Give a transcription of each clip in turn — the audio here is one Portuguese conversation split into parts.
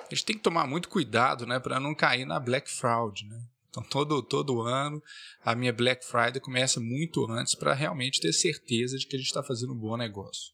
A gente tem que tomar muito cuidado, né, para não cair na Black Fraud, né? Então, todo, todo ano, a minha Black Friday começa muito antes para realmente ter certeza de que a gente está fazendo um bom negócio.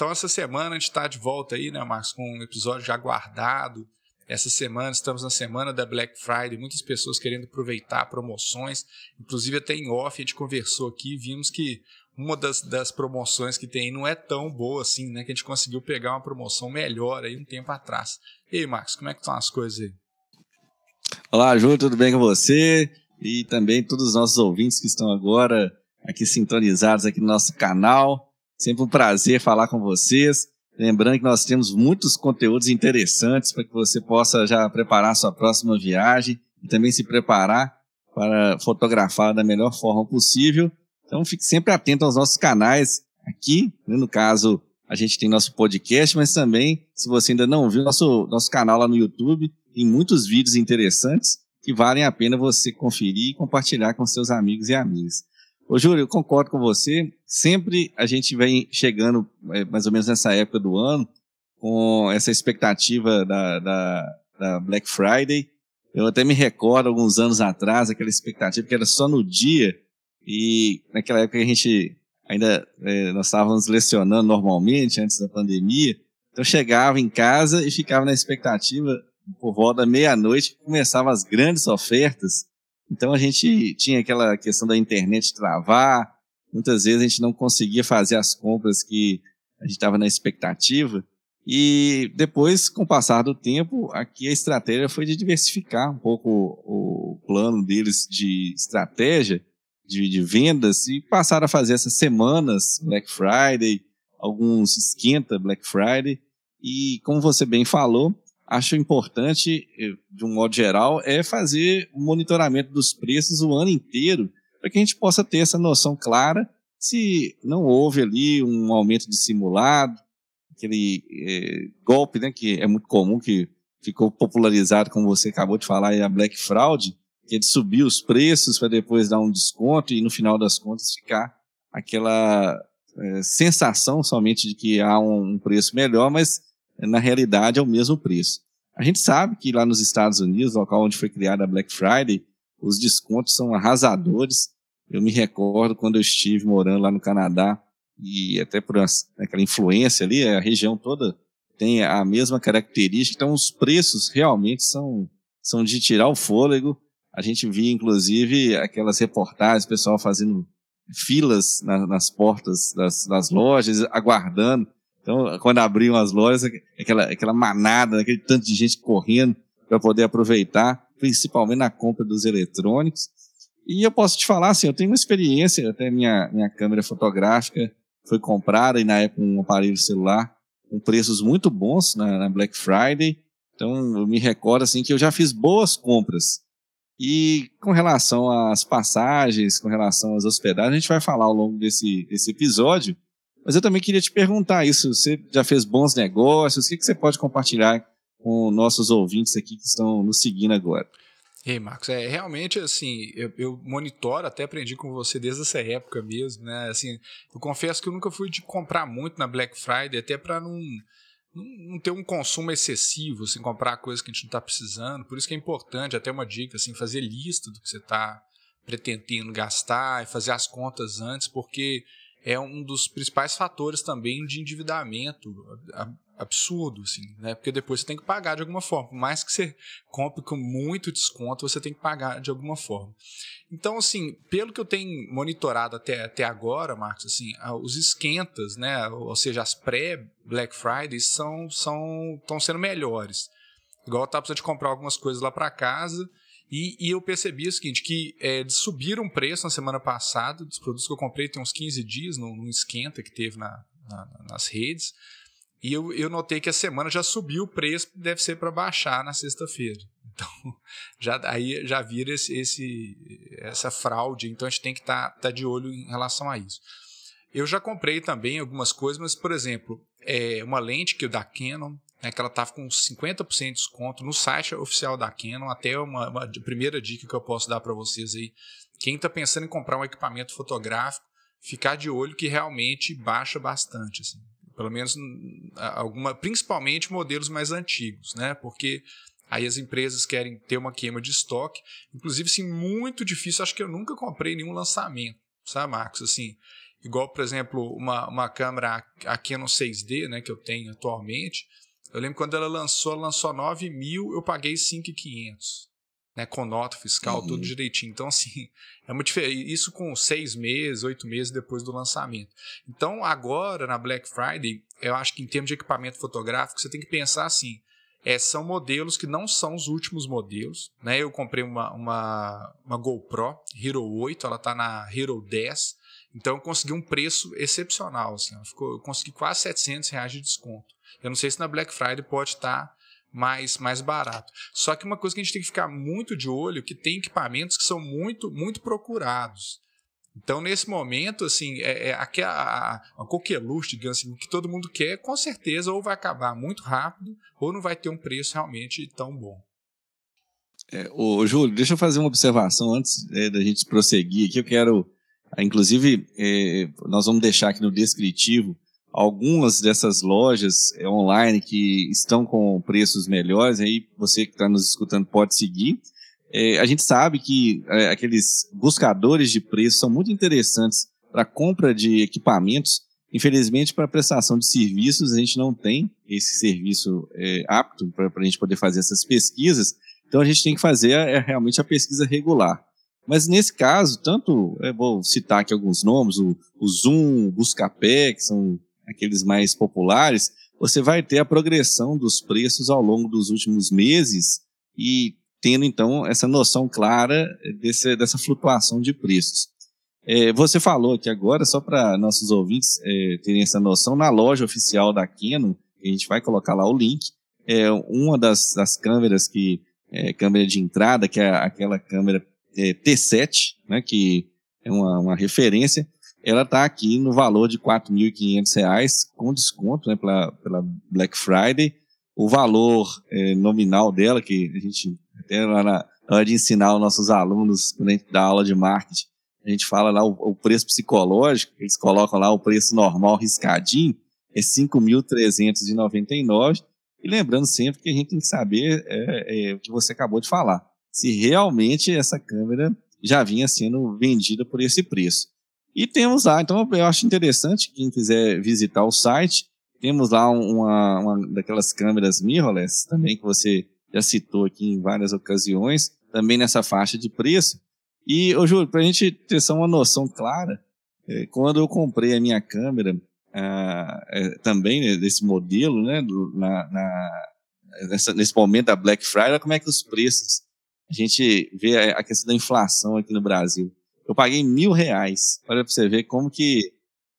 Então, essa semana a gente está de volta aí, né, Marcos, com um episódio já guardado. Essa semana, estamos na semana da Black Friday, muitas pessoas querendo aproveitar promoções. Inclusive, até em off, a gente conversou aqui vimos que uma das, das promoções que tem não é tão boa assim, né? Que a gente conseguiu pegar uma promoção melhor aí um tempo atrás. E aí, Marcos, como é que estão as coisas aí? Olá, Ju, tudo bem com você? E também todos os nossos ouvintes que estão agora aqui sintonizados aqui no nosso canal. Sempre um prazer falar com vocês. Lembrando que nós temos muitos conteúdos interessantes para que você possa já preparar sua próxima viagem e também se preparar para fotografar da melhor forma possível. Então fique sempre atento aos nossos canais aqui, né? no caso a gente tem nosso podcast, mas também, se você ainda não viu nosso, nosso canal lá no YouTube, tem muitos vídeos interessantes que valem a pena você conferir e compartilhar com seus amigos e amigas. Ô, Júlio, eu concordo com você. Sempre a gente vem chegando, é, mais ou menos nessa época do ano, com essa expectativa da, da, da Black Friday. Eu até me recordo, alguns anos atrás, aquela expectativa que era só no dia, e naquela época a gente ainda, é, nós estávamos lecionando normalmente, antes da pandemia, então chegava em casa e ficava na expectativa, por volta da meia-noite, começavam as grandes ofertas, então a gente tinha aquela questão da internet travar, muitas vezes a gente não conseguia fazer as compras que a gente estava na expectativa. E depois, com o passar do tempo, aqui a estratégia foi de diversificar um pouco o plano deles de estratégia, de, de vendas, e passaram a fazer essas semanas Black Friday, alguns esquenta Black Friday. E como você bem falou, acho importante, eh, de um modo geral, é fazer o monitoramento dos preços o ano inteiro, para que a gente possa ter essa noção clara se não houve ali um aumento de simulado, aquele é, golpe né, que é muito comum, que ficou popularizado, como você acabou de falar, a Black Fraud, que é de subir os preços para depois dar um desconto e no final das contas ficar aquela é, sensação somente de que há um preço melhor, mas na realidade é o mesmo preço. A gente sabe que lá nos Estados Unidos, local onde foi criada a Black Friday, os descontos são arrasadores. Eu me recordo quando eu estive morando lá no Canadá e até por aquela influência ali, a região toda tem a mesma característica, então os preços realmente são, são de tirar o fôlego. A gente via, inclusive, aquelas reportagens, pessoal fazendo filas na, nas portas das, das lojas, aguardando então, quando abriam as lojas, aquela, aquela manada, aquele tanto de gente correndo para poder aproveitar, principalmente na compra dos eletrônicos. E eu posso te falar, assim, eu tenho uma experiência, até minha, minha câmera fotográfica foi comprada e na época um aparelho celular com preços muito bons na, na Black Friday. Então, eu me recordo, assim, que eu já fiz boas compras. E com relação às passagens, com relação às hospedagens, a gente vai falar ao longo desse, desse episódio. Mas eu também queria te perguntar isso. Você já fez bons negócios? O que, que você pode compartilhar com nossos ouvintes aqui que estão nos seguindo agora? Ei, Marcos, é realmente assim, eu, eu, monitoro, até aprendi com você desde essa época mesmo, né? Assim, eu confesso que eu nunca fui de comprar muito na Black Friday, até para não, não, não, ter um consumo excessivo, assim, comprar coisas que a gente não está precisando. Por isso que é importante, até uma dica, assim, fazer lista do que você está pretendendo gastar e fazer as contas antes, porque é um dos principais fatores também de endividamento absurdo, assim, né? Porque depois você tem que pagar de alguma forma. Por mais que você compre com muito desconto, você tem que pagar de alguma forma. Então, assim, pelo que eu tenho monitorado até, até agora, Marcos, assim, os esquentas, né? Ou seja, as pré-Black Fridays são estão são, sendo melhores. Igual eu estava precisando de comprar algumas coisas lá para casa e, e, eu percebi o seguinte, que é, eles subiram o preço na semana passada dos produtos que eu comprei tem uns 15 dias, num, num esquenta que teve na, na, nas redes. E eu, eu notei que a semana já subiu o preço, deve ser para baixar na sexta-feira. Então, já, aí já vira esse, esse, essa fraude. Então, a gente tem que estar tá, tá de olho em relação a isso. Eu já comprei também algumas coisas, mas, por exemplo, é uma lente que da Canon, né, que ela estava com 50% de desconto no site oficial da Canon. Até uma, uma primeira dica que eu posso dar para vocês aí. Quem está pensando em comprar um equipamento fotográfico, ficar de olho que realmente baixa bastante. Assim. Pelo menos alguma, principalmente modelos mais antigos, né? Porque aí as empresas querem ter uma queima de estoque. Inclusive, assim, muito difícil. Acho que eu nunca comprei nenhum lançamento, sabe, Marcos? Assim, igual, por exemplo, uma, uma câmera, a Canon 6D, né, que eu tenho atualmente. Eu lembro quando ela lançou, ela lançou 9 mil, eu paguei 5,500 né, com nota fiscal, uhum. tudo direitinho. Então, assim, é muito diferente. Isso com seis meses, oito meses depois do lançamento. Então, agora, na Black Friday, eu acho que em termos de equipamento fotográfico, você tem que pensar assim. É, são modelos que não são os últimos modelos. Né? Eu comprei uma, uma, uma GoPro Hero 8, ela está na Hero 10. Então eu consegui um preço excepcional. Assim, ficou, eu consegui quase 700 reais de desconto. Eu não sei se na Black Friday pode estar tá mais, mais barato. Só que uma coisa que a gente tem que ficar muito de olho que tem equipamentos que são muito, muito procurados. Então, nesse momento, assim, é, é a, a, a coqueluche, digamos assim, que todo mundo quer, com certeza, ou vai acabar muito rápido, ou não vai ter um preço realmente tão bom. É, ô, Júlio, deixa eu fazer uma observação antes é, da gente prosseguir aqui. Eu quero, inclusive, é, nós vamos deixar aqui no descritivo algumas dessas lojas é, online que estão com preços melhores, aí você que está nos escutando pode seguir. É, a gente sabe que é, aqueles buscadores de preço são muito interessantes para compra de equipamentos. Infelizmente, para prestação de serviços, a gente não tem esse serviço é, apto para a gente poder fazer essas pesquisas. Então, a gente tem que fazer é, realmente a pesquisa regular. Mas nesse caso, tanto, vou citar aqui alguns nomes, o, o Zoom, o Buscapé, que são aqueles mais populares, você vai ter a progressão dos preços ao longo dos últimos meses e tendo então essa noção clara desse, dessa flutuação de preços. É, você falou aqui agora, só para nossos ouvintes é, terem essa noção, na loja oficial da Canon, a gente vai colocar lá o link, é uma das, das câmeras que é câmera de entrada, que é aquela câmera é, T7, né, que é uma, uma referência, ela está aqui no valor de R$ 4.500 com desconto né, pela, pela Black Friday. O valor é, nominal dela, que a gente até lá na, na hora de ensinar os nossos alunos, quando a gente dá aula de marketing, a gente fala lá o, o preço psicológico, eles colocam lá o preço normal riscadinho, é 5.399. E lembrando sempre que a gente tem que saber é, é, o que você acabou de falar. Se realmente essa câmera já vinha sendo vendida por esse preço. E temos lá, então eu acho interessante, quem quiser visitar o site, temos lá uma, uma daquelas câmeras mirrorless também que você já citou aqui em várias ocasiões, também nessa faixa de preço. E, eu juro, para a gente ter só uma noção clara, é, quando eu comprei a minha câmera, ah, é, também né, desse modelo, né, do, na, na nessa, nesse momento da Black Friday, como é que os preços, a gente vê a, questão da inflação aqui no Brasil. Eu paguei mil reais. Olha para você ver como que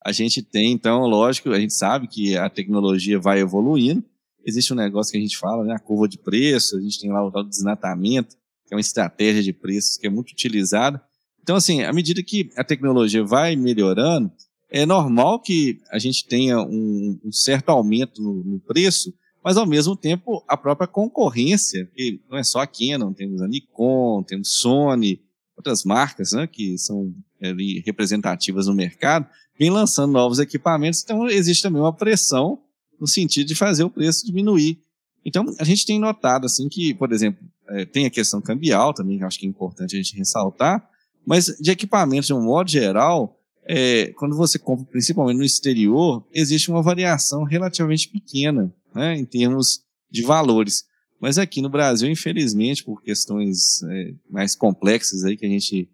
a gente tem, então, lógico, a gente sabe que a tecnologia vai evoluindo. Existe um negócio que a gente fala, né, a curva de preço, a gente tem lá o tal desnatamento, que é uma estratégia de preços que é muito utilizada. Então, assim, à medida que a tecnologia vai melhorando, é normal que a gente tenha um, um certo aumento no, no, preço, mas ao mesmo tempo a própria concorrência, que não é só a Canon, temos a Nikon, temos Sony, outras marcas né, que são ali, representativas no mercado, vem lançando novos equipamentos, então existe também uma pressão no sentido de fazer o preço diminuir. Então, a gente tem notado assim que, por exemplo, é, tem a questão cambial também, que acho que é importante a gente ressaltar, mas de equipamentos de um modo geral, é, quando você compra principalmente no exterior, existe uma variação relativamente pequena né, em termos de valores. Mas aqui no Brasil, infelizmente, por questões é, mais complexas aí que a gente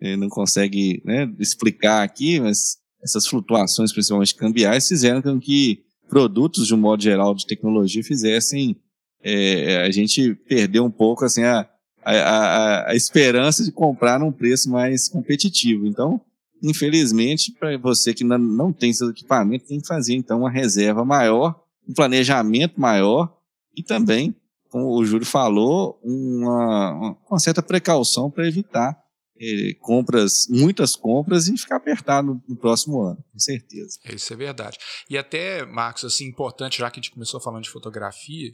é, não consegue né, explicar aqui, mas essas flutuações, principalmente cambiais, fizeram com que produtos, de um modo geral, de tecnologia, fizessem é, a gente perder um pouco assim, a, a, a, esperança de comprar num preço mais competitivo. Então, infelizmente, para você que não tem seu equipamento, tem que fazer então uma reserva maior um planejamento maior e também, como o Júlio falou, uma, uma certa precaução para evitar eh, compras, muitas compras e ficar apertado no, no, próximo ano, com certeza. Isso é verdade. E até, Marcos, assim, importante, já que a gente começou falando de fotografia,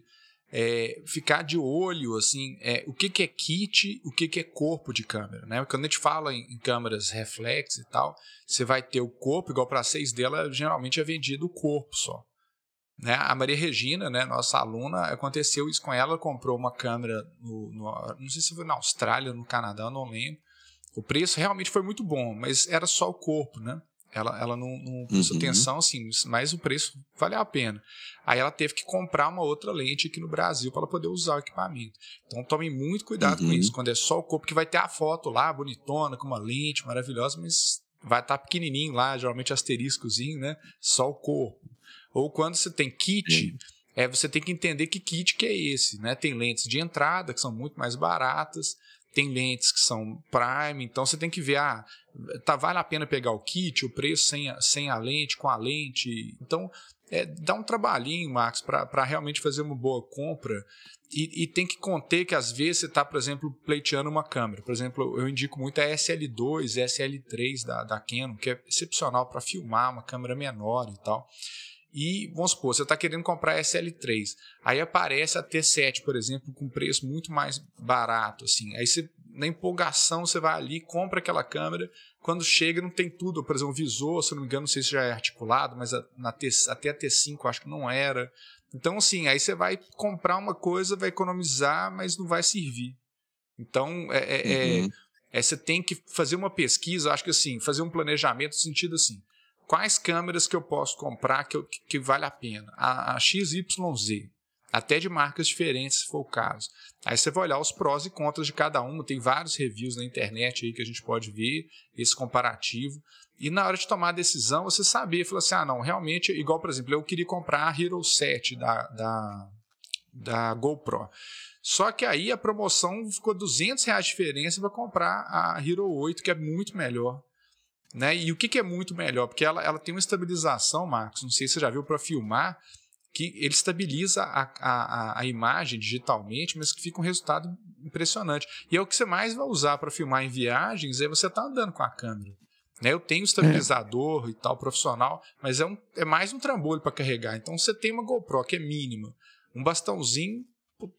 é, ficar de olho assim é, o que, que é kit o que, que é corpo de câmera né quando a gente fala em, em câmeras reflex e tal você vai ter o corpo igual para seis dela geralmente é vendido o corpo só né? A Maria Regina, né, nossa aluna, aconteceu isso com ela, ela comprou uma câmera, no, no, não sei se foi na Austrália, no Canadá, não lembro. O preço realmente foi muito bom, mas era só o corpo, né? Ela, ela não, não prestou uhum. atenção, assim, mas o preço valeu a pena. Aí ela teve que comprar uma outra lente aqui no Brasil para poder usar o equipamento. Então tome muito cuidado uhum. com isso, quando é só o corpo, que vai ter a foto lá, bonitona, com uma lente maravilhosa, mas vai estar tá pequenininho lá, geralmente asteriscozinho, né? Só o corpo. Ou quando você tem kit, é, você tem que entender que kit que é esse, né? Tem lentes de entrada que são muito mais baratas, tem lentes que são prime, então você tem que ver, ah, tá, vale a pena pegar o kit, o preço sem a, sem a lente, com a lente. Então, é, dá um trabalhinho, Max, para realmente fazer uma boa compra. E, e, tem que conter que às vezes você está, por exemplo, pleiteando uma câmera. Por exemplo, eu indico muito a SL2, SL3 da, da Canon, que é excepcional para filmar uma câmera menor e tal. E vamos supor, você está querendo comprar SL3, aí aparece a T7, por exemplo, com preço muito mais barato, assim. Aí você, na empolgação, você vai ali, compra aquela câmera, quando chega não tem tudo, por exemplo, o visor, se não me engano, não sei se já é articulado, mas a, na T, até a T5 acho que não era. Então, assim, aí você vai comprar uma coisa, vai economizar, mas não vai servir. Então, é, é, é uhum. é, é você tem que fazer uma pesquisa, acho que assim, fazer um planejamento no sentido assim, quais câmeras que eu posso comprar que, eu, que vale a pena? A, a XYZ, até de marcas diferentes, se for o caso. Aí você vai olhar os prós e contras de cada uma, tem vários reviews na internet aí que a gente pode ver, esse comparativo. E na hora de tomar a decisão, você saber, falar assim, ah, não, realmente, igual, por exemplo, eu queria comprar a Hero 7 da, da, da GoPro. Só que aí a promoção ficou 200 reais de diferença para comprar a Hero 8, que é muito melhor. Né? E o que, que é muito melhor? Porque ela, ela tem uma estabilização, Marcos, não sei se você já viu para filmar, que ele estabiliza a, a, a imagem digitalmente, mas que fica um resultado impressionante. E é o que você mais vai usar para filmar em viagens, é você tá andando com a câmera. Né? Eu tenho estabilizador é. e tal, profissional, mas é, um, é mais um trambolho para carregar. Então você tem uma GoPro que é mínima, um bastãozinho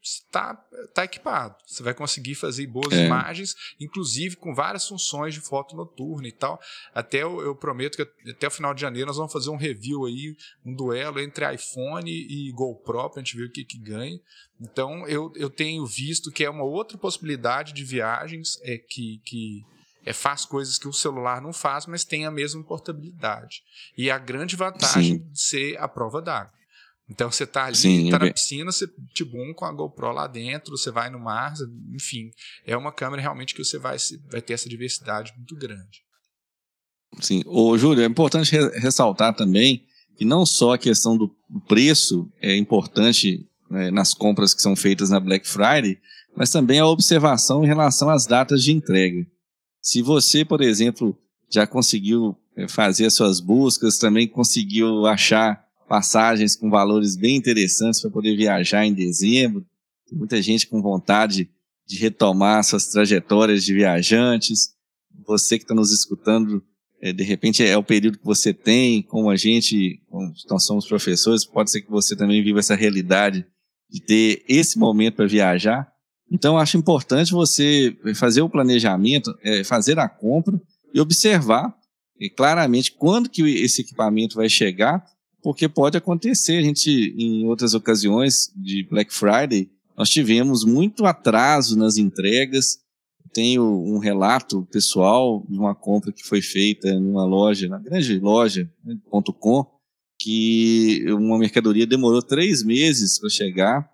está tá equipado. Você vai conseguir fazer boas é. imagens, inclusive com várias funções de foto noturna e tal. Até eu, eu, prometo que até o final de janeiro nós vamos fazer um review aí, um duelo entre iPhone e GoPro para a gente ver o que, que ganha. Então eu, eu tenho visto que é uma outra possibilidade de viagens é que, que é, faz coisas que o celular não faz, mas tem a mesma portabilidade. E a grande vantagem Sim. de ser a prova d'água. Então você tá ali, Sim, tá na piscina, você tibum com a GoPro lá dentro, você vai no mar, enfim, é uma câmera realmente que você vai, vai ter essa diversidade muito grande. Sim, o Júlio, é importante ressaltar também que não só a questão do preço é importante é, nas compras que são feitas na Black Friday, mas também a observação em relação às datas de entrega. Se você, por exemplo, já conseguiu é, fazer as suas buscas, também conseguiu achar passagens com valores bem interessantes para poder viajar em dezembro. Tem muita gente com vontade de retomar suas trajetórias de viajantes. Você que está nos escutando, é, de repente é o período que você tem, como a gente, como nós somos professores, pode ser que você também viva essa realidade de ter esse momento para viajar. Então, acho importante você fazer o planejamento, é, fazer a compra e observar é, claramente quando que esse equipamento vai chegar porque pode acontecer. A gente, em outras ocasiões de Black Friday, nós tivemos muito atraso nas entregas. Tenho um relato pessoal de uma compra que foi feita numa loja, na grande loja, né, .com, que uma mercadoria demorou três meses para chegar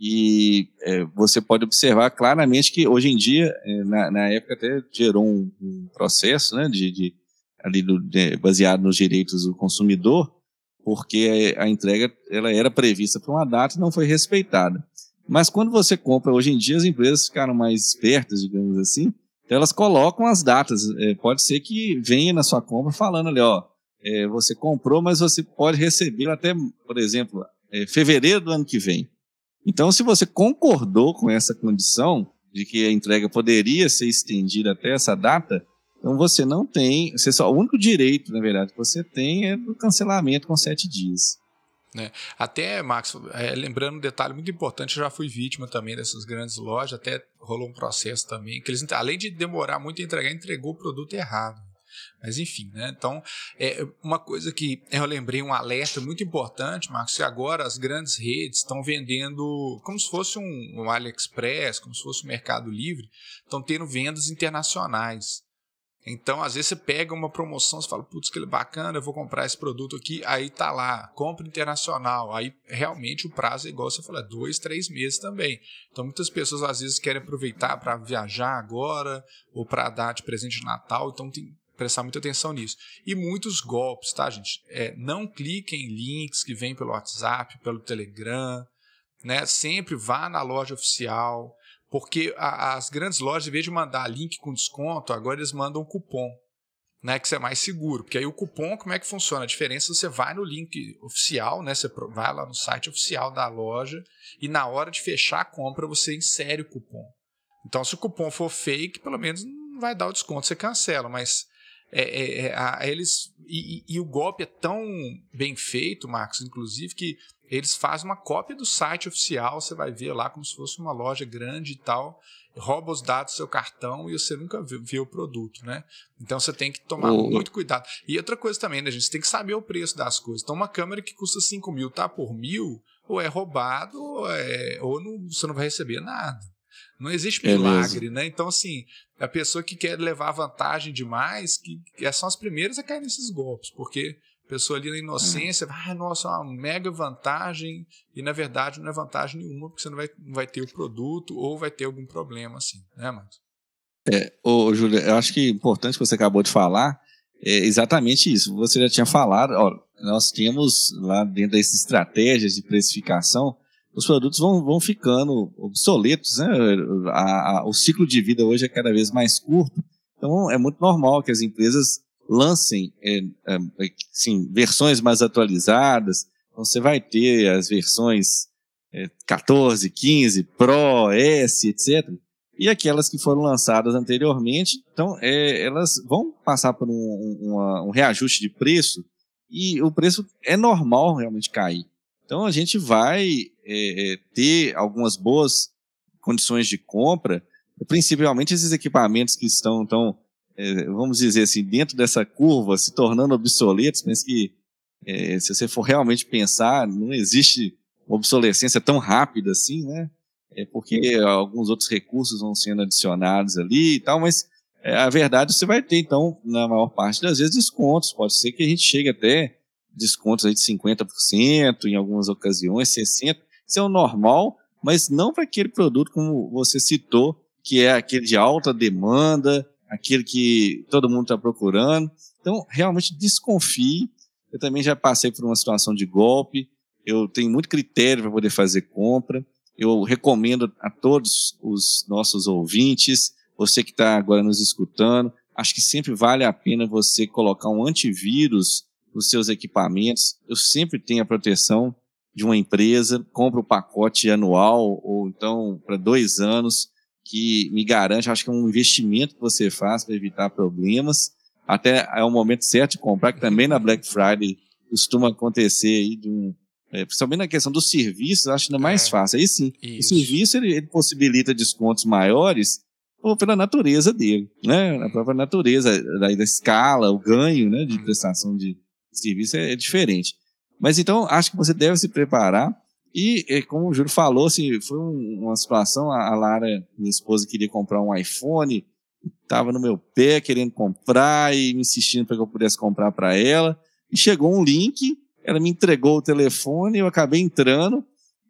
e é, você pode observar claramente que hoje em dia, é, na, na, época até gerou um, um processo né, de, de ali do, de, baseado nos direitos do consumidor, porque a entrega ela era prevista para uma data e não foi respeitada. Mas quando você compra, hoje em dia as empresas ficaram mais espertas, digamos assim, então elas colocam as datas. É, pode ser que venha na sua compra falando ali, ó, é, você comprou, mas você pode receber até, por exemplo, é, fevereiro do ano que vem. Então, se você concordou com essa condição de que a entrega poderia ser estendida até essa data, então você não tem, você só, o único direito, na verdade, que você tem é do cancelamento com sete dias. Né? Até, Max, é, lembrando um detalhe muito importante, eu já fui vítima também dessas grandes lojas, até rolou um processo também, que eles, além de demorar muito a entregar, entregou o produto errado. Mas enfim, né? Então, é uma coisa que eu lembrei, um alerta muito importante, Marcos, que agora as grandes redes estão vendendo como se fosse um, um AliExpress, como se fosse um Mercado Livre, estão tendo vendas internacionais. Então, às vezes você pega uma promoção, você fala, putz, que bacana, eu vou comprar esse produto aqui, aí tá lá, compra internacional. Aí realmente o prazo é igual você falou, é dois, três meses também. Então, muitas pessoas às vezes querem aproveitar para viajar agora ou para dar de presente de Natal, então tem que prestar muita atenção nisso. E muitos golpes, tá, gente? É, não cliquem em links que vêm pelo WhatsApp, pelo Telegram, né? Sempre vá na loja oficial porque a, as grandes lojas, em vez de mandar link com desconto, agora eles mandam cupom, né, que isso é mais seguro. Porque aí o cupom, como é que funciona? A diferença é você vai no link oficial, né, você vai lá no site oficial da loja e na hora de fechar a compra você insere o cupom. Então, se o cupom for fake, pelo menos não vai dar o desconto, você cancela, mas é, é, é, a, eles e, e, o golpe é tão bem feito, Marcos, inclusive, que eles fazem uma cópia do site oficial, você vai ver lá como se fosse uma loja grande e tal, rouba os dados do seu cartão e você nunca vê, o produto, né? Então você tem que tomar oh. muito cuidado. E outra coisa também, né, gente? Você tem que saber o preço das coisas. Então uma câmera que custa 5 mil tá por mil, ou é roubado, ou, é, ou não, você não vai receber nada. Não existe é milagre, é né? Então, assim, a pessoa que quer levar vantagem demais, que, que são as primeiras a cair nesses golpes, porque pessoa ali na inocência, hum. ah, nossa, é uma mega vantagem, e na verdade não é vantagem nenhuma, porque você não vai, não vai ter o produto ou vai ter algum problema assim, né, Marcos? É, ô, Júlio, eu acho que é importante que você acabou de falar é exatamente isso. Você já tinha falado, ó, nós temos lá dentro dessas estratégias de precificação, os produtos vão, vão ficando obsoletos, né? A, a, o ciclo de vida hoje é cada vez mais curto, então é muito normal que as empresas lancem é, é, sim, versões mais atualizadas. Então você vai ter as versões é, 14, 15, Pro, S, etc. E aquelas que foram lançadas anteriormente, então é, elas vão passar por um, um reajuste de preço e o preço é normal realmente cair. Então a gente vai é, é, ter algumas boas condições de compra, principalmente esses equipamentos que estão tão é, vamos dizer assim, dentro dessa curva, se tornando obsoletos, mas que, é, se você for realmente pensar, não existe obsolescência tão rápida assim, né? É porque alguns outros recursos vão sendo adicionados ali e tal, mas é, a verdade você vai ter, então, na maior parte das vezes, descontos. Pode ser que a gente chegue até descontos aí de 50%, em algumas ocasiões, 60%. É o normal, mas não para aquele produto como você citou, que é aquele de alta demanda, aquilo que todo mundo está procurando. Então, realmente desconfie. Eu também já passei por uma situação de golpe. Eu tenho muito critério para poder fazer compra. Eu recomendo a todos os nossos ouvintes, você que está agora nos escutando, acho que sempre vale a pena você colocar um antivírus nos seus equipamentos. Eu sempre tenho a proteção de uma empresa, compro o pacote anual ou então para dois anos que me garante, acho que é um investimento que você faz para evitar problemas. Até é o momento certo de comprar, que também na Black Friday costuma acontecer aí de um, é, principalmente na questão dos serviços, acho ainda mais é, fácil. Aí sim, isso. o serviço ele, ele, possibilita descontos maiores ou pela natureza dele, né? A própria natureza da, da escala, o ganho, né, de uhum. prestação de serviço é, é diferente. Mas então acho que você deve se preparar e, como o Júlio falou, assim, foi uma situação, a Lara, minha esposa, queria comprar um iPhone, estava no meu pé querendo comprar e me insistindo para que eu pudesse comprar para ela. E chegou um link, ela me entregou o telefone, eu acabei entrando.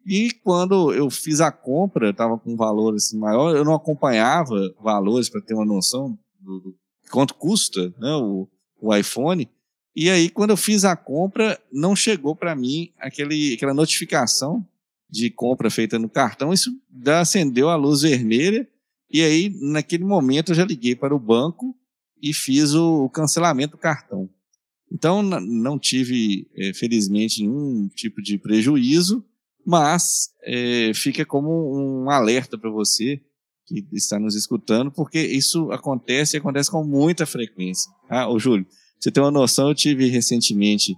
E quando eu fiz a compra, estava com um valor assim, maior, eu não acompanhava valores para ter uma noção do, do quanto custa né, o, o iPhone. E aí, quando eu fiz a compra, não chegou para mim aquele, aquela notificação de compra feita no cartão. Isso acendeu a luz vermelha. E aí, naquele momento, eu já liguei para o banco e fiz o, cancelamento do cartão. Então, não tive, é, felizmente, nenhum tipo de prejuízo, mas é, fica como um alerta para você que está nos escutando, porque isso acontece e acontece com muita frequência. Ah, ô Júlio, você tem uma noção, eu tive recentemente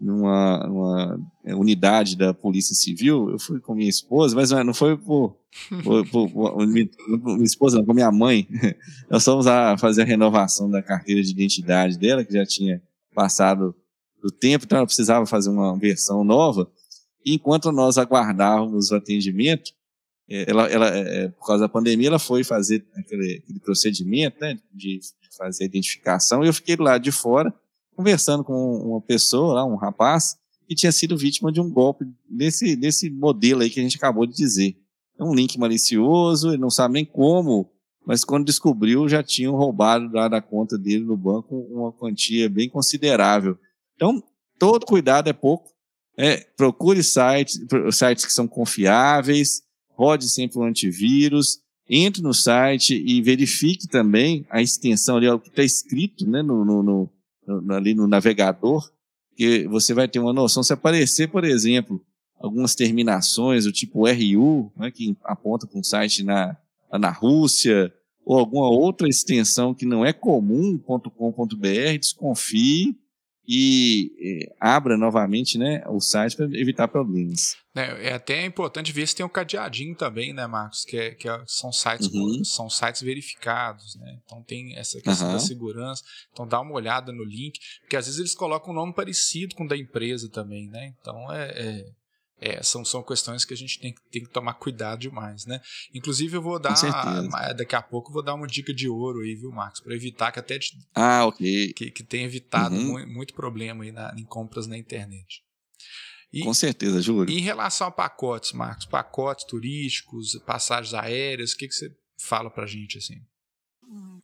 numa, numa é, unidade da Polícia Civil, eu fui com minha esposa, mas não foi por, por, por, por minha esposa, não, com minha mãe. Nós fomos a fazer a renovação da carteira de identidade dela, que já tinha passado do tempo, então ela precisava fazer uma versão nova. E enquanto nós aguardávamos o atendimento, é, ela, ela, é, por causa da pandemia, ela foi fazer aquele, aquele procedimento né, de fazer a identificação, e eu fiquei lá de fora, conversando com uma pessoa, um rapaz, que tinha sido vítima de um golpe desse, desse modelo aí que a gente acabou de dizer. É um link malicioso, ele não sabe nem como, mas quando descobriu, já tinham roubado lá da conta dele no banco uma quantia bem considerável. Então, todo cuidado é pouco. É, procure sites, sites que são confiáveis, rode sempre o antivírus, entre no site e verifique também a extensão ali, o que está escrito né, no, no, no, ali no navegador, que você vai ter uma noção. Se aparecer, por exemplo, algumas terminações, o tipo RU, né, que aponta para um site na, na Rússia, ou alguma outra extensão que não é comum.com.br, desconfie e eh, abra novamente né, o site para evitar problemas. É, é, até importante ver se tem um cadeadinho também, né, Marcos? Que, é, que é, são, sites, uhum. são sites verificados, né? Então tem essa questão uhum. da segurança. Então dá uma olhada no link, porque às vezes eles colocam um nome parecido com o da empresa também, né? Então é, é é, são, são questões que a gente tem, tem que tomar cuidado demais, né? Inclusive, eu vou dar. Daqui a pouco eu vou dar uma dica de ouro aí, viu, Marcos? Para evitar que até. Te, ah, ok. Que, que tem evitado uhum. muito, muito, problema aí na, em compras na internet. E, Com certeza, Júlio. Em relação a pacotes, Marcos, pacotes turísticos, passagens aéreas, o que, que você fala pra gente assim?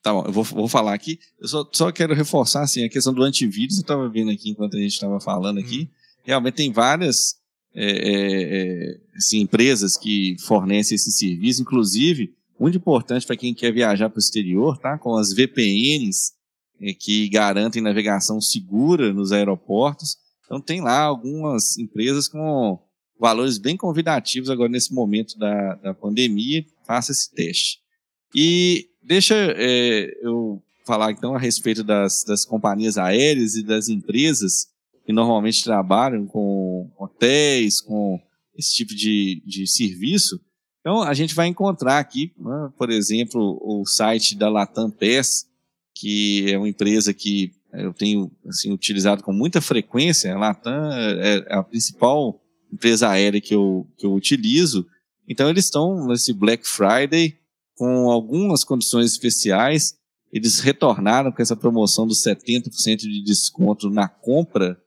Tá bom, eu vou, vou falar aqui. Eu só, só quero reforçar assim, a questão do antivírus. Eu estava vendo aqui enquanto a gente estava falando aqui. Hum. Realmente tem várias é, é, é, assim, empresas que fornecem esse serviço, inclusive, muito importante para quem quer viajar para o exterior, tá? com as VPNs é, que garantem navegação segura nos aeroportos. Então, tem lá algumas empresas com valores bem convidativos agora nesse momento da, da pandemia. Faça esse teste. E deixa é, eu falar então a respeito das, das companhias aéreas e das empresas que normalmente trabalham com hotéis, com esse tipo de, de serviço. Então, a gente vai encontrar aqui, né, por exemplo, o site da Latam PES, que é uma empresa que eu tenho assim, utilizado com muita frequência. A Latam é, é a principal empresa aérea que eu, que eu utilizo. Então, eles estão nesse Black Friday com algumas condições especiais. Eles retornaram com essa promoção dos 70% de desconto na compra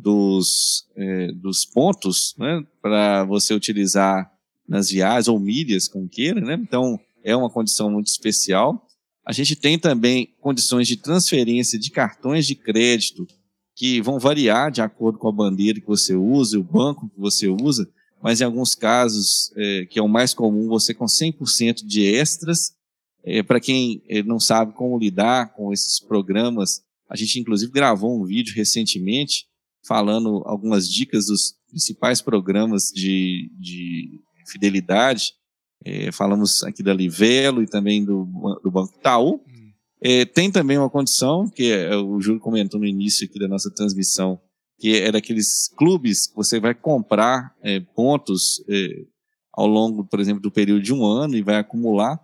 dos, é, dos pontos né, para você utilizar nas viagens ou milhas, como queira. Né? Então, é uma condição muito especial. A gente tem também condições de transferência de cartões de crédito que vão variar de acordo com a bandeira que você usa, o banco que você usa, mas em alguns casos, é, que é o mais comum, você com 100% de extras. É, Para quem é, não sabe como lidar com esses programas, a gente inclusive gravou um vídeo recentemente falando algumas dicas dos principais programas de, de fidelidade. É, falamos aqui da Livelo e também do, do Banco Itaú. Hum. É, tem também uma condição, que é, o Júlio comentou no início aqui da nossa transmissão, que é daqueles clubes que você vai comprar é, pontos é, ao longo, por exemplo, do período de um ano e vai acumular,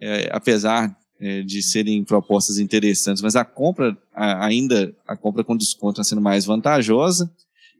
é, apesar é, de serem propostas interessantes, mas a compra a, ainda a compra com desconto está sendo mais vantajosa.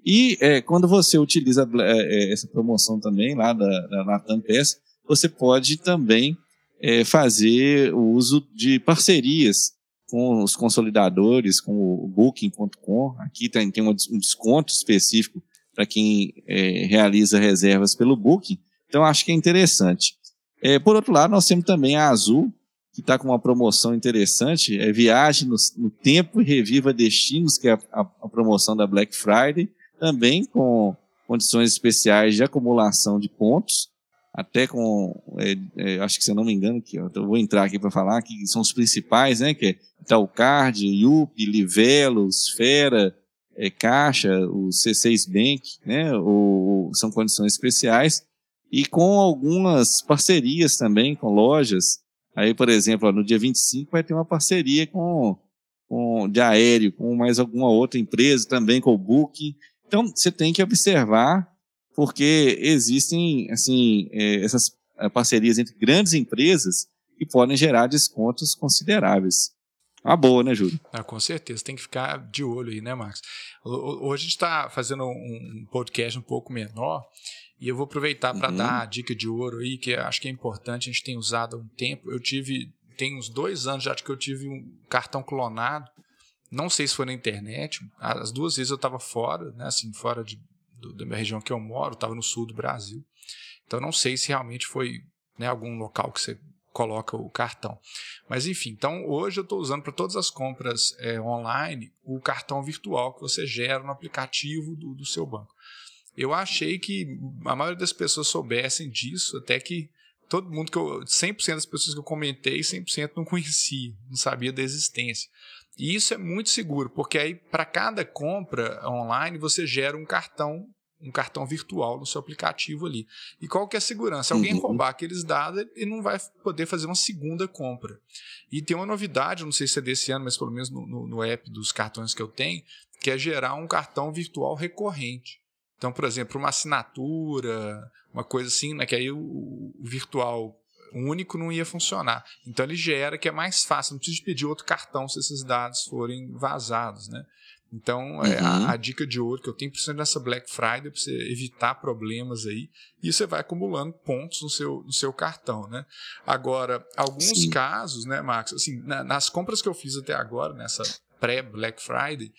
E é, quando você utiliza é, é, essa promoção também lá da, da Latam PES, você pode também é, fazer o uso de parcerias com os consolidadores, com o Booking.com. Aqui tem, tem um desconto específico para quem é, realiza reservas pelo Booking. Então, acho que é interessante. É, por outro lado, nós temos também a Azul, que está com uma promoção interessante, é Viagem no, no, Tempo e Reviva Destinos, que é a, a, a, promoção da Black Friday, também com condições especiais de acumulação de pontos, até com, é, é, acho que se eu não me engano, que eu vou entrar aqui para falar, que são os principais, né, que é Itaú Card, Yupi, Livelo, Esfera, é, Caixa, o C6 Bank, né? Ou, são condições especiais e com algumas parcerias também com lojas. Aí, por exemplo, ó, no dia 25 vai ter uma parceria com, com de aéreo, com mais alguma outra empresa também, com o Booking. Então, você tem que observar, porque existem assim é, essas é, parcerias entre grandes empresas que podem gerar descontos consideráveis. Uma boa, né, Júlio? Ah, com certeza, tem que ficar de olho aí, né, Marcos? Hoje a gente está fazendo um podcast um pouco menor e eu vou aproveitar para uhum. dar a dica de ouro aí, que acho que é importante, a gente tem usado há um tempo. Eu tive, tem uns dois anos já que eu tive um cartão clonado, não sei se foi na internet, as duas vezes eu estava fora, né, assim, fora de, do, da minha região que eu moro, estava no sul do Brasil. Então não sei se realmente foi né, algum local que você coloca o cartão. Mas enfim, então hoje eu estou usando para todas as compras é, online o cartão virtual que você gera no aplicativo do, do seu banco. Eu achei que a maioria das pessoas soubessem disso, até que todo mundo que eu. 100% das pessoas que eu comentei, 100% não conhecia, não sabia da existência. E isso é muito seguro, porque aí para cada compra online você gera um cartão um cartão virtual no seu aplicativo ali. E qual que é a segurança? Se alguém uhum. roubar aqueles dados, ele não vai poder fazer uma segunda compra. E tem uma novidade, não sei se é desse ano, mas pelo menos no, no, no app dos cartões que eu tenho, que é gerar um cartão virtual recorrente. Então, por exemplo, uma assinatura, uma coisa assim, né, que aí o, o virtual único não ia funcionar. Então ele gera que é mais fácil, não precisa pedir outro cartão se esses dados forem vazados, né? Então, uhum. é a, uhum. a, dica de ouro que eu tenho, principalmente nessa Black Friday, para você evitar problemas aí, e você vai acumulando pontos no seu, no seu cartão, né? Agora, alguns Sim. casos, né, Max, assim, na, nas compras que eu fiz até agora, nessa pré-Black Friday,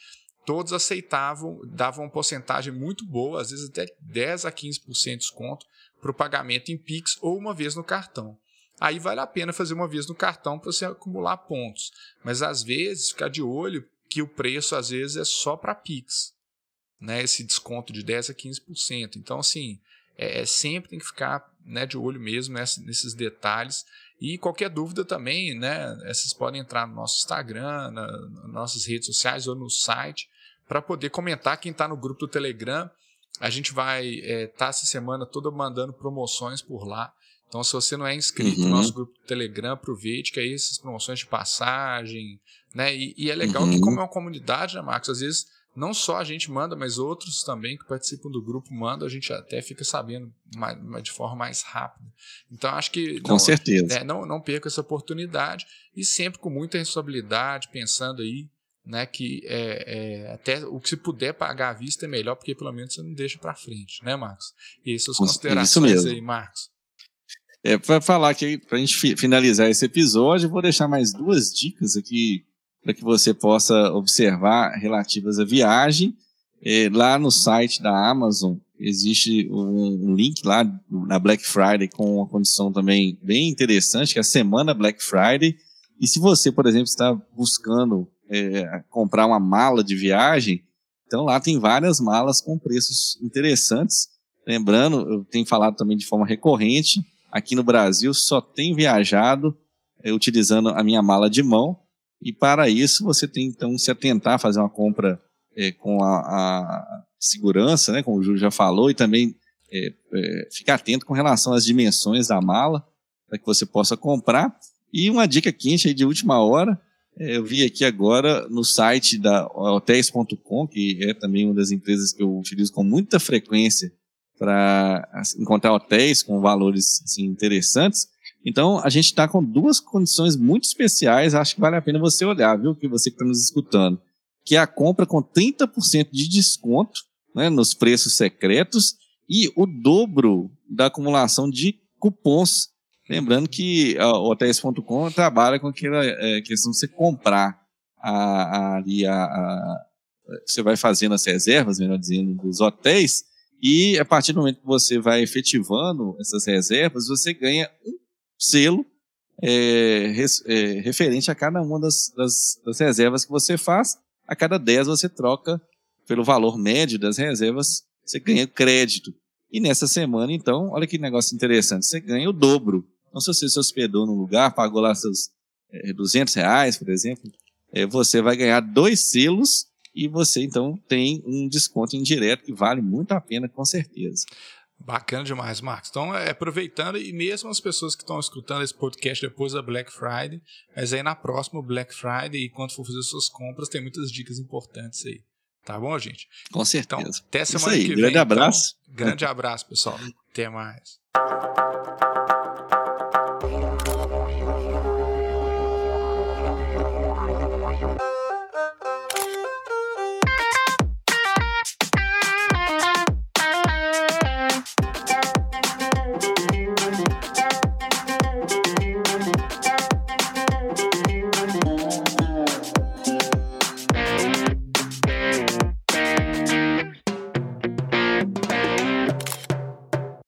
todos aceitavam, davam uma porcentagem muito boa, às vezes até 10 a 15% de desconto para o pagamento em Pix ou uma vez no cartão. Aí vale a pena fazer uma vez no cartão para você acumular pontos. Mas às vezes ficar de olho que o preço às vezes é só para Pix, né? Esse desconto de 10 a 15%. Então, assim, é, é, sempre tem que ficar né, de olho mesmo nessa, nesses detalhes. E qualquer dúvida também, né? Vocês podem entrar no nosso Instagram, na, nas nossas redes sociais ou no site para poder comentar. Quem está no grupo do Telegram, a gente vai estar é, tá essa semana toda mandando promoções por lá. Então, se você não é inscrito uhum. no nosso grupo do Telegram, aproveite que aí essas promoções de passagem, né? E, e é legal uhum. que, como é uma comunidade, né, Marcos? Às vezes não só a gente manda, mas outros também que participam do grupo mandam, a gente até fica sabendo mais, de forma mais rápida. Então, acho que. Com não, certeza. Né, não, não perca essa oportunidade e sempre com muita responsabilidade, pensando aí. Né, que é, é, até o que se puder pagar à vista é melhor, porque pelo menos você não deixa para frente, né, Marcos? E aí, suas considerações aí, Marcos. É, para falar aqui, para a gente finalizar esse episódio, vou deixar mais duas dicas aqui para que você possa observar relativas à viagem. É, lá no site da Amazon existe um, um, link lá na Black Friday com uma condição também bem interessante, que é a semana Black Friday. E se você, por exemplo, está buscando é, comprar uma mala de viagem, então lá tem várias malas com preços interessantes. Lembrando, eu tenho falado também de forma recorrente, aqui no Brasil só tenho viajado é, utilizando a minha mala de mão e para isso você tem então se atentar a fazer uma compra é, com a, a, segurança, né, como o Júlio já falou, e também é, é, ficar atento com relação às dimensões da mala para que você possa comprar. E uma dica quente aí de última hora, eu vi aqui agora no site da hotéis.com, que é também uma das empresas que eu utilizo com muita frequência para encontrar hotéis com valores assim, interessantes. Então, a gente está com duas condições muito especiais, acho que vale a pena você olhar, viu, que você que está nos escutando, que é a compra com 30% de desconto né, nos preços secretos e o dobro da acumulação de cupons. Lembrando que o hotéis.com trabalha com aquela é, questão de você comprar a, ali a, a, você vai fazendo as reservas, melhor dizendo, dos hotéis, e a partir do momento que você vai efetivando essas reservas, você ganha um selo é, res, é, referente a cada uma das, das, das, reservas que você faz. A cada 10 você troca pelo valor médio das reservas, você ganha crédito. E nessa semana, então, olha que negócio interessante, você ganha o dobro. Então, se você se hospedou num lugar, pagou lá seus é, 200 reais, por exemplo, é, você vai ganhar dois selos e você então tem um desconto indireto que vale muito a pena, com certeza. Bacana demais, Marcos. Então, é, aproveitando, e mesmo as pessoas que estão escutando esse podcast depois da Black Friday, mas aí na próxima Black Friday, e quando for fazer suas compras, tem muitas dicas importantes aí. Tá bom, gente? Com certeza. Então, até semana Isso aí, que grande vem. Grande abraço. Então, grande abraço, pessoal. Até mais.